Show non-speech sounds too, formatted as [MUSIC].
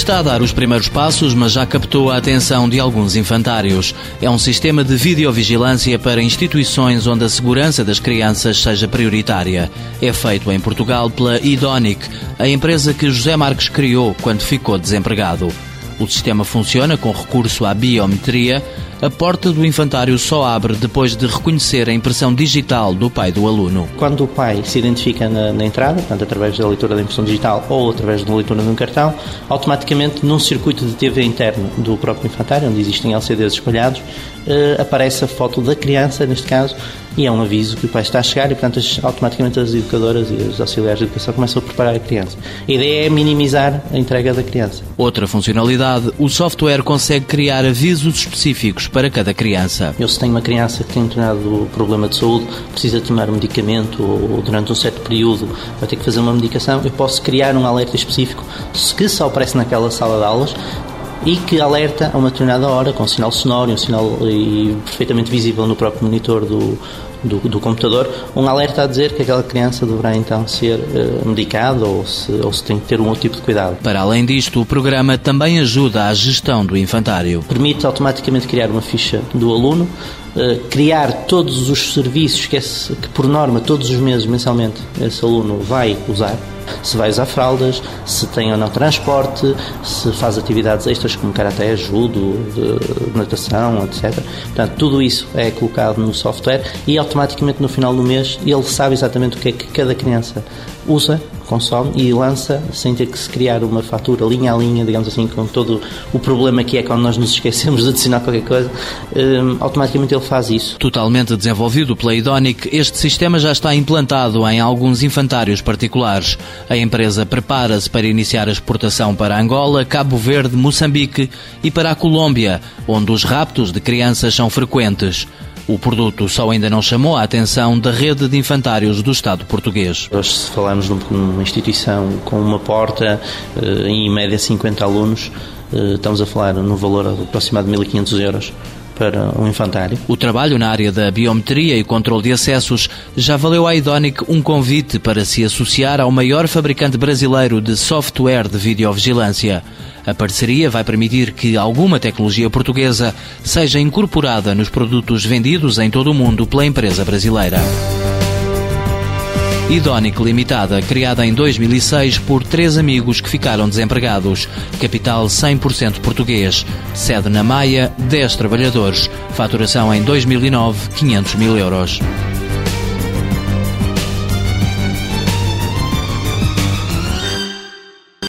Está a dar os primeiros passos, mas já captou a atenção de alguns infantários. É um sistema de videovigilância para instituições onde a segurança das crianças seja prioritária. É feito em Portugal pela Idonic, a empresa que José Marques criou quando ficou desempregado. O sistema funciona com recurso à biometria. A porta do infantário só abre depois de reconhecer a impressão digital do pai do aluno. Quando o pai se identifica na, na entrada, portanto, através da leitura da impressão digital ou através da leitura de um cartão, automaticamente num circuito de TV interno do próprio infantário, onde existem LCDs espalhados, eh, aparece a foto da criança, neste caso, e é um aviso que o pai está a chegar e, portanto, automaticamente as educadoras e os auxiliares de educação começam a preparar a criança. A ideia é minimizar a entrega da criança. Outra funcionalidade, o software consegue criar avisos específicos para cada criança. Eu, se tenho uma criança que tem um determinado problema de saúde, precisa tomar um medicamento ou durante um certo período vai ter que fazer uma medicação, eu posso criar um alerta específico que só aparece naquela sala de aulas e que alerta a uma determinada hora com um sinal sonoro um sinal e perfeitamente visível no próprio monitor do, do, do, computador, um alerta a dizer que aquela criança deverá então ser uh, medicada ou se, ou se tem que ter um outro tipo de cuidado. Para além disto, o programa também ajuda à gestão do infantário. Permite automaticamente criar uma ficha do aluno, uh, criar todos os serviços que, esse, que, por norma, todos os meses, mensalmente, esse aluno vai usar se vai usar fraldas, se tem ou não transporte, se faz atividades extras como karaté, judo, natação, etc. Portanto, tudo isso é colocado no software e automaticamente no final do mês ele sabe exatamente o que é que cada criança usa, consome e lança sem ter que se criar uma fatura linha a linha, digamos assim, com todo o problema que é quando nós nos esquecemos [LAUGHS] de adicionar qualquer coisa, um, automaticamente ele faz isso. Totalmente desenvolvido pela Idonic, este sistema já está implantado em alguns infantários particulares. A empresa prepara-se para iniciar a exportação para Angola, Cabo Verde, Moçambique e para a Colômbia, onde os raptos de crianças são frequentes. O produto só ainda não chamou a atenção da rede de infantários do Estado português. Hoje, se falarmos numa instituição com uma porta, eh, em média 50 alunos, eh, estamos a falar no valor aproximado de 1.500 euros para um infantário. O trabalho na área da biometria e controle de acessos já valeu à Idonic um convite para se associar ao maior fabricante brasileiro de software de videovigilância. A parceria vai permitir que alguma tecnologia portuguesa seja incorporada nos produtos vendidos em todo o mundo pela empresa brasileira. Idonic Limitada, criada em 2006 por três amigos que ficaram desempregados. Capital 100% português. Sede na Maia, 10 trabalhadores. Faturação em 2009, 500 mil euros.